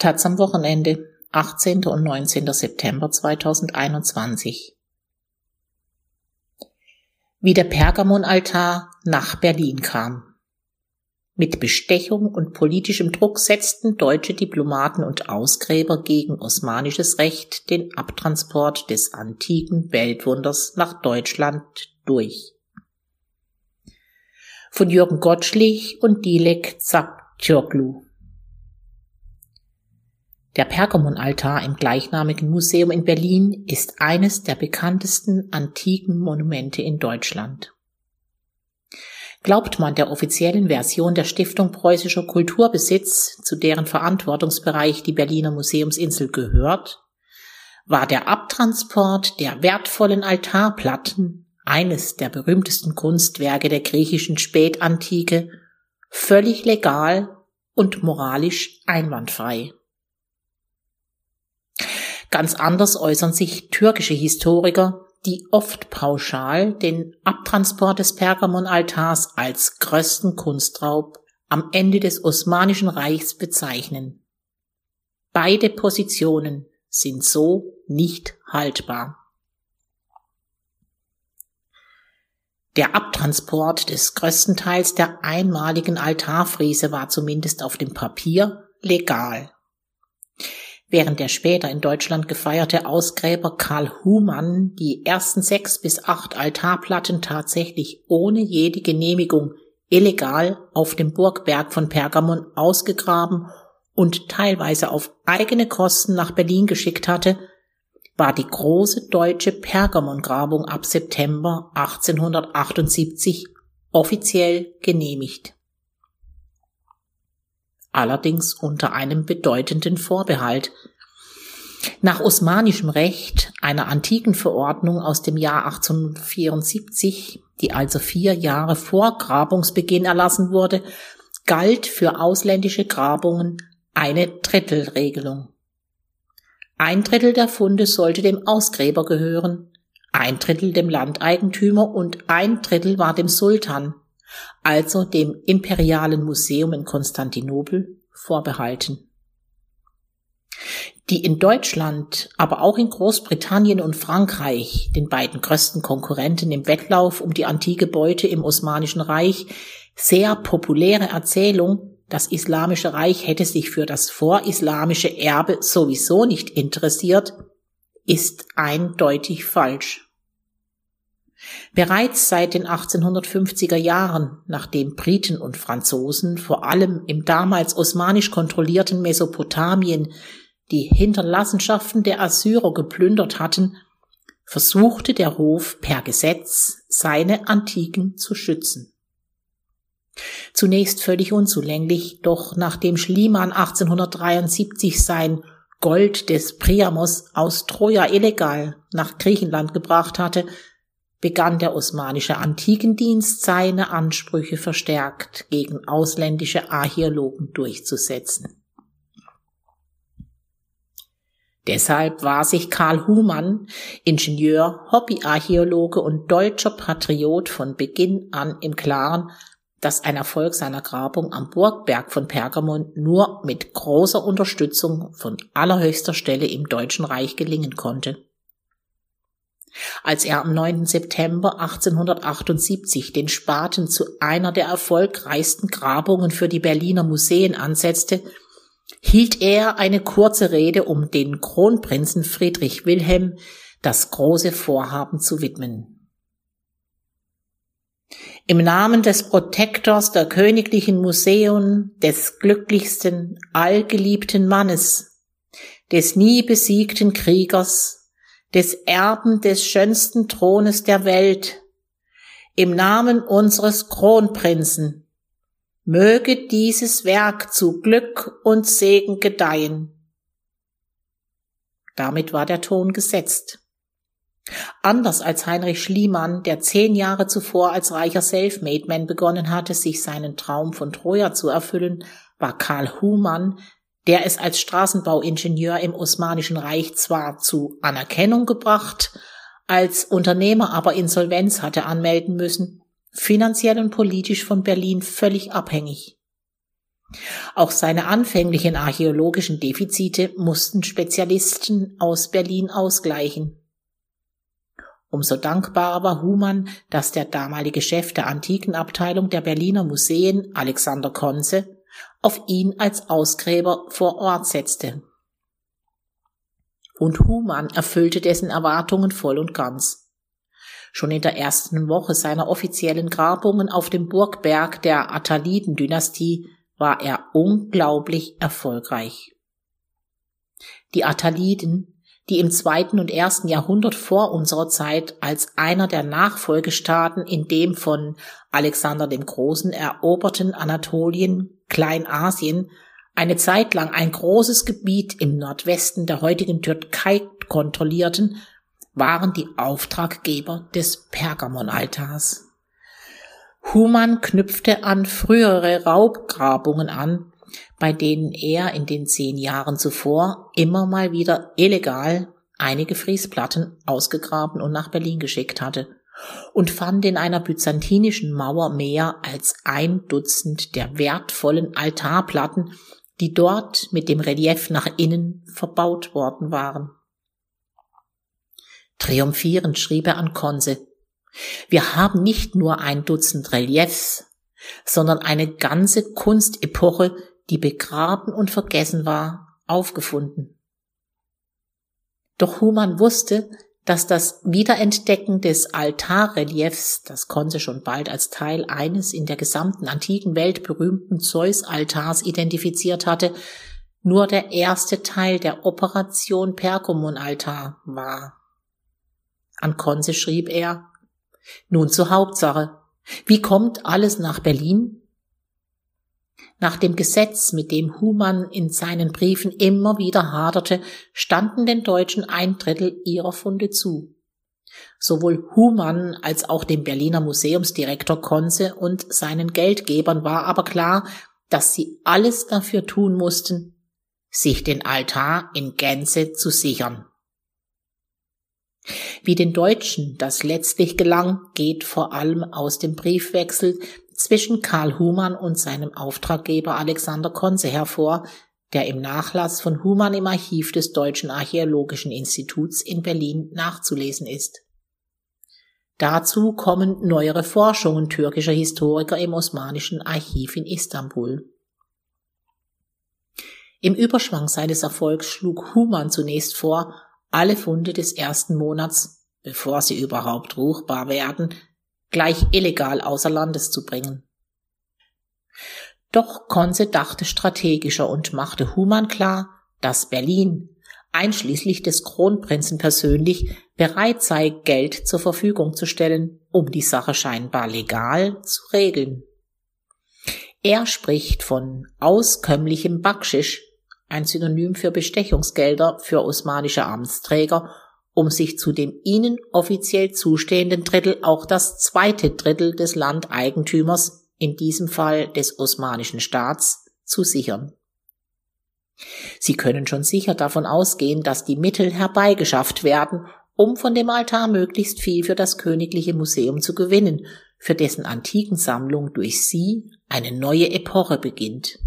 Taz am Wochenende, 18. und 19. September 2021. Wie der Pergamonaltar nach Berlin kam. Mit Bestechung und politischem Druck setzten deutsche Diplomaten und Ausgräber gegen osmanisches Recht den Abtransport des antiken Weltwunders nach Deutschland durch. Von Jürgen Gottschlich und Dilek Zaptürklu. Der Pergamonaltar im gleichnamigen Museum in Berlin ist eines der bekanntesten antiken Monumente in Deutschland. Glaubt man der offiziellen Version der Stiftung Preußischer Kulturbesitz, zu deren Verantwortungsbereich die Berliner Museumsinsel gehört, war der Abtransport der wertvollen Altarplatten, eines der berühmtesten Kunstwerke der griechischen Spätantike, völlig legal und moralisch einwandfrei. Ganz anders äußern sich türkische Historiker, die oft pauschal den Abtransport des Pergamonaltars als größten Kunstraub am Ende des Osmanischen Reichs bezeichnen. Beide Positionen sind so nicht haltbar. Der Abtransport des größten Teils der einmaligen Altarfriese war zumindest auf dem Papier legal. Während der später in Deutschland gefeierte Ausgräber Karl Humann die ersten sechs bis acht Altarplatten tatsächlich ohne jede Genehmigung illegal auf dem Burgberg von Pergamon ausgegraben und teilweise auf eigene Kosten nach Berlin geschickt hatte, war die große deutsche Pergamongrabung ab September 1878 offiziell genehmigt allerdings unter einem bedeutenden Vorbehalt. Nach osmanischem Recht, einer antiken Verordnung aus dem Jahr 1874, die also vier Jahre vor Grabungsbeginn erlassen wurde, galt für ausländische Grabungen eine Drittelregelung. Ein Drittel der Funde sollte dem Ausgräber gehören, ein Drittel dem Landeigentümer und ein Drittel war dem Sultan, also dem Imperialen Museum in Konstantinopel, vorbehalten. Die in Deutschland, aber auch in Großbritannien und Frankreich, den beiden größten Konkurrenten im Wettlauf um die antike Beute im Osmanischen Reich, sehr populäre Erzählung, das Islamische Reich hätte sich für das vorislamische Erbe sowieso nicht interessiert, ist eindeutig falsch. Bereits seit den 1850er Jahren, nachdem Briten und Franzosen vor allem im damals osmanisch kontrollierten Mesopotamien die Hinterlassenschaften der Assyrer geplündert hatten, versuchte der Hof per Gesetz seine Antiken zu schützen. Zunächst völlig unzulänglich, doch nachdem Schliemann 1873 sein Gold des Priamos aus Troja illegal nach Griechenland gebracht hatte, begann der Osmanische Antikendienst seine Ansprüche verstärkt gegen ausländische Archäologen durchzusetzen. Deshalb war sich Karl Humann, Ingenieur, Hobbyarchäologe und deutscher Patriot von Beginn an im Klaren, dass ein Erfolg seiner Grabung am Burgberg von Pergamon nur mit großer Unterstützung von allerhöchster Stelle im Deutschen Reich gelingen konnte. Als er am 9. September 1878 den Spaten zu einer der erfolgreichsten Grabungen für die Berliner Museen ansetzte, hielt er eine kurze Rede, um den Kronprinzen Friedrich Wilhelm das große Vorhaben zu widmen. Im Namen des Protektors der Königlichen Museum, des glücklichsten, allgeliebten Mannes, des nie besiegten Kriegers, des Erben des schönsten Thrones der Welt, im Namen unseres Kronprinzen, möge dieses Werk zu Glück und Segen gedeihen. Damit war der Ton gesetzt. Anders als Heinrich Schliemann, der zehn Jahre zuvor als reicher Selfmade-Man begonnen hatte, sich seinen Traum von Troja zu erfüllen, war Karl Humann der es als Straßenbauingenieur im Osmanischen Reich zwar zu Anerkennung gebracht, als Unternehmer aber Insolvenz hatte anmelden müssen, finanziell und politisch von Berlin völlig abhängig. Auch seine anfänglichen archäologischen Defizite mussten Spezialisten aus Berlin ausgleichen. Umso dankbarer war Humann, dass der damalige Chef der Antikenabteilung der Berliner Museen, Alexander Konze, auf ihn als Ausgräber vor Ort setzte. Und Humann erfüllte dessen Erwartungen voll und ganz. Schon in der ersten Woche seiner offiziellen Grabungen auf dem Burgberg der Attaliden-Dynastie war er unglaublich erfolgreich. Die Attaliden, die im zweiten und ersten Jahrhundert vor unserer Zeit als einer der Nachfolgestaaten in dem von Alexander dem Großen eroberten Anatolien, Kleinasien, eine Zeit lang ein großes Gebiet im Nordwesten der heutigen Türkei kontrollierten, waren die Auftraggeber des Pergamonaltars. Humann knüpfte an frühere Raubgrabungen an, bei denen er in den zehn Jahren zuvor immer mal wieder illegal einige Friesplatten ausgegraben und nach Berlin geschickt hatte und fand in einer byzantinischen Mauer mehr als ein Dutzend der wertvollen Altarplatten, die dort mit dem Relief nach innen verbaut worden waren. Triumphierend schrieb er an Konse, wir haben nicht nur ein Dutzend Reliefs, sondern eine ganze Kunstepoche, die begraben und vergessen war, aufgefunden. Doch Humann wusste, dass das Wiederentdecken des Altarreliefs, das Konse schon bald als Teil eines in der gesamten antiken Welt berühmten Zeus-Altars identifiziert hatte, nur der erste Teil der Operation Pergamon-Altar war. An Konse schrieb er, nun zur Hauptsache. Wie kommt alles nach Berlin? Nach dem Gesetz, mit dem Humann in seinen Briefen immer wieder haderte, standen den Deutschen ein Drittel ihrer Funde zu. Sowohl Humann als auch dem Berliner Museumsdirektor Konze und seinen Geldgebern war aber klar, dass sie alles dafür tun mussten, sich den Altar in Gänze zu sichern. Wie den Deutschen das letztlich gelang, geht vor allem aus dem Briefwechsel zwischen Karl Humann und seinem Auftraggeber Alexander Konze hervor, der im Nachlass von Humann im Archiv des Deutschen Archäologischen Instituts in Berlin nachzulesen ist. Dazu kommen neuere Forschungen türkischer Historiker im Osmanischen Archiv in Istanbul. Im Überschwang seines Erfolgs schlug Humann zunächst vor, alle Funde des ersten Monats, bevor sie überhaupt ruchbar werden, gleich illegal außer Landes zu bringen. Doch Konze dachte strategischer und machte Humann klar, dass Berlin, einschließlich des Kronprinzen persönlich, bereit sei, Geld zur Verfügung zu stellen, um die Sache scheinbar legal zu regeln. Er spricht von auskömmlichem Backschisch, ein Synonym für Bestechungsgelder für osmanische Amtsträger, um sich zu dem ihnen offiziell zustehenden Drittel auch das zweite Drittel des Landeigentümers, in diesem Fall des osmanischen Staats, zu sichern. Sie können schon sicher davon ausgehen, dass die Mittel herbeigeschafft werden, um von dem Altar möglichst viel für das Königliche Museum zu gewinnen, für dessen Antikensammlung durch sie eine neue Epoche beginnt.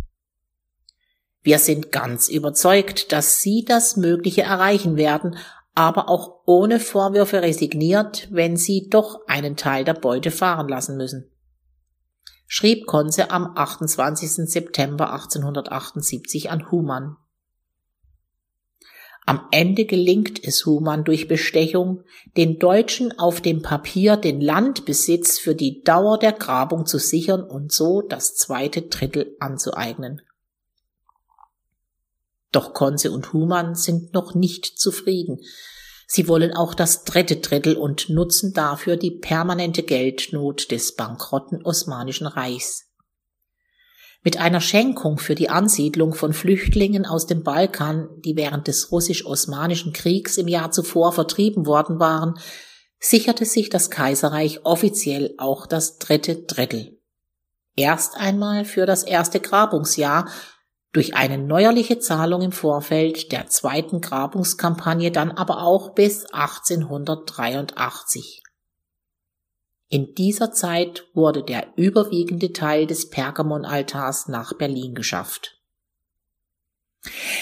Wir sind ganz überzeugt, dass Sie das Mögliche erreichen werden, aber auch ohne Vorwürfe resigniert, wenn Sie doch einen Teil der Beute fahren lassen müssen. Schrieb Konze am 28. September 1878 an Humann. Am Ende gelingt es Humann durch Bestechung, den Deutschen auf dem Papier den Landbesitz für die Dauer der Grabung zu sichern und so das zweite Drittel anzueignen. Doch Konze und Humann sind noch nicht zufrieden. Sie wollen auch das dritte Drittel und nutzen dafür die permanente Geldnot des bankrotten Osmanischen Reichs. Mit einer Schenkung für die Ansiedlung von Flüchtlingen aus dem Balkan, die während des russisch-osmanischen Kriegs im Jahr zuvor vertrieben worden waren, sicherte sich das Kaiserreich offiziell auch das dritte Drittel. Erst einmal für das erste Grabungsjahr durch eine neuerliche Zahlung im Vorfeld der zweiten Grabungskampagne dann aber auch bis 1883. In dieser Zeit wurde der überwiegende Teil des Pergamonaltars nach Berlin geschafft.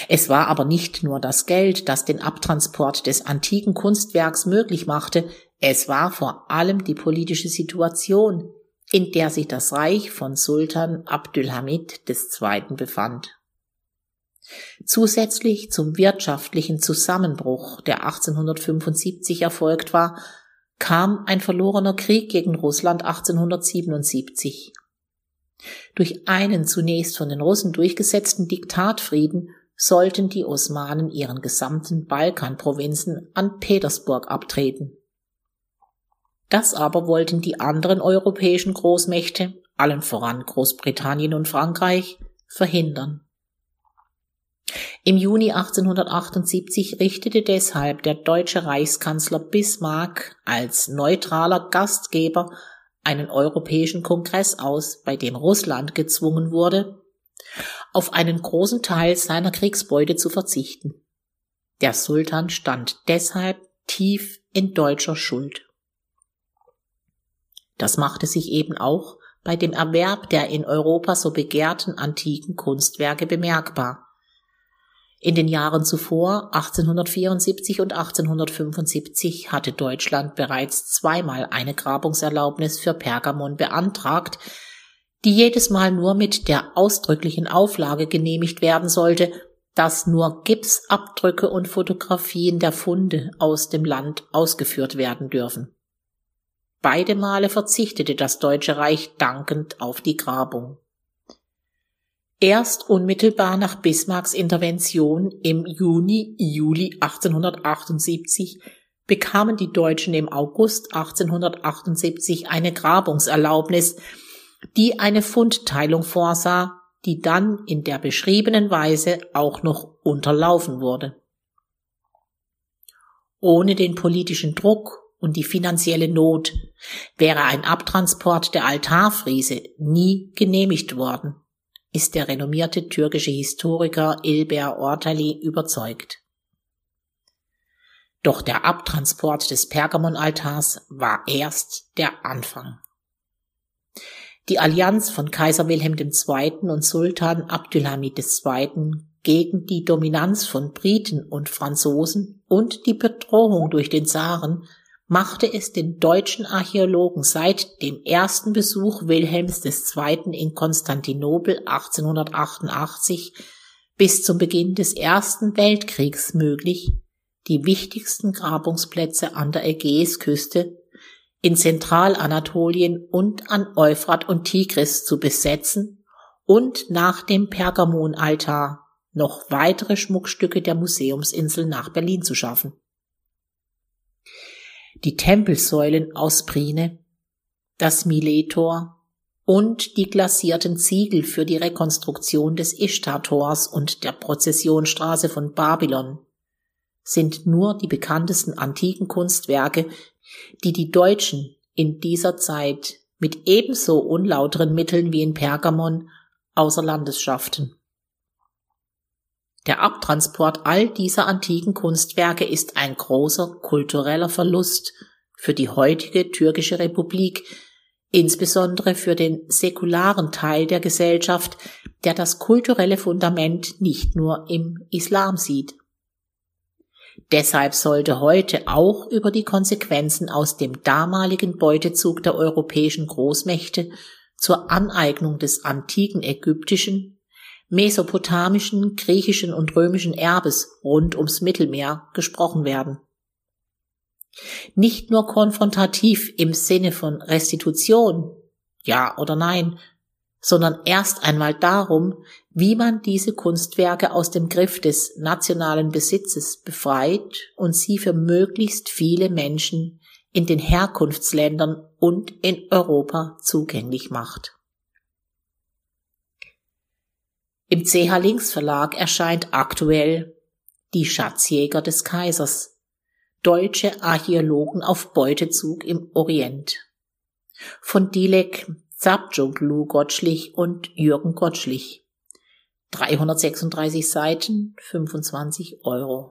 Es war aber nicht nur das Geld, das den Abtransport des antiken Kunstwerks möglich machte, es war vor allem die politische Situation, in der sich das Reich von Sultan Abdülhamid II. befand. Zusätzlich zum wirtschaftlichen Zusammenbruch, der 1875 erfolgt war, kam ein verlorener Krieg gegen Russland 1877. Durch einen zunächst von den Russen durchgesetzten Diktatfrieden sollten die Osmanen ihren gesamten Balkanprovinzen an Petersburg abtreten. Das aber wollten die anderen europäischen Großmächte, allen voran Großbritannien und Frankreich, verhindern. Im Juni 1878 richtete deshalb der deutsche Reichskanzler Bismarck als neutraler Gastgeber einen europäischen Kongress aus, bei dem Russland gezwungen wurde, auf einen großen Teil seiner Kriegsbeute zu verzichten. Der Sultan stand deshalb tief in deutscher Schuld. Das machte sich eben auch bei dem Erwerb der in Europa so begehrten antiken Kunstwerke bemerkbar. In den Jahren zuvor, 1874 und 1875, hatte Deutschland bereits zweimal eine Grabungserlaubnis für Pergamon beantragt, die jedes Mal nur mit der ausdrücklichen Auflage genehmigt werden sollte, dass nur Gipsabdrücke und Fotografien der Funde aus dem Land ausgeführt werden dürfen. Beide Male verzichtete das Deutsche Reich dankend auf die Grabung. Erst unmittelbar nach Bismarcks Intervention im Juni, Juli 1878 bekamen die Deutschen im August 1878 eine Grabungserlaubnis, die eine Fundteilung vorsah, die dann in der beschriebenen Weise auch noch unterlaufen wurde. Ohne den politischen Druck und die finanzielle Not wäre ein Abtransport der Altarfriese nie genehmigt worden ist der renommierte türkische Historiker Ilber Ortali überzeugt. Doch der Abtransport des Pergamonaltars war erst der Anfang. Die Allianz von Kaiser Wilhelm II. und Sultan Abdülhamid II. gegen die Dominanz von Briten und Franzosen und die Bedrohung durch den Zaren machte es den deutschen Archäologen seit dem ersten Besuch Wilhelms II. in Konstantinopel 1888 bis zum Beginn des Ersten Weltkriegs möglich, die wichtigsten Grabungsplätze an der Ägäisküste in Zentralanatolien und an Euphrat und Tigris zu besetzen und nach dem Pergamonaltar noch weitere Schmuckstücke der Museumsinsel nach Berlin zu schaffen die Tempelsäulen aus Prine, das Miletor und die glasierten Ziegel für die Rekonstruktion des Ishtar-Tors und der Prozessionsstraße von Babylon sind nur die bekanntesten antiken Kunstwerke, die die Deutschen in dieser Zeit mit ebenso unlauteren Mitteln wie in Pergamon außer Landes schafften. Der Abtransport all dieser antiken Kunstwerke ist ein großer kultureller Verlust für die heutige türkische Republik, insbesondere für den säkularen Teil der Gesellschaft, der das kulturelle Fundament nicht nur im Islam sieht. Deshalb sollte heute auch über die Konsequenzen aus dem damaligen Beutezug der europäischen Großmächte zur Aneignung des antiken ägyptischen, mesopotamischen, griechischen und römischen Erbes rund ums Mittelmeer gesprochen werden. Nicht nur konfrontativ im Sinne von Restitution, ja oder nein, sondern erst einmal darum, wie man diese Kunstwerke aus dem Griff des nationalen Besitzes befreit und sie für möglichst viele Menschen in den Herkunftsländern und in Europa zugänglich macht. Im CH Links Verlag erscheint aktuell Die Schatzjäger des Kaisers. Deutsche Archäologen auf Beutezug im Orient. Von Dilek Zabjoglu Gottschlich und Jürgen Gottschlich. 336 Seiten, 25 Euro.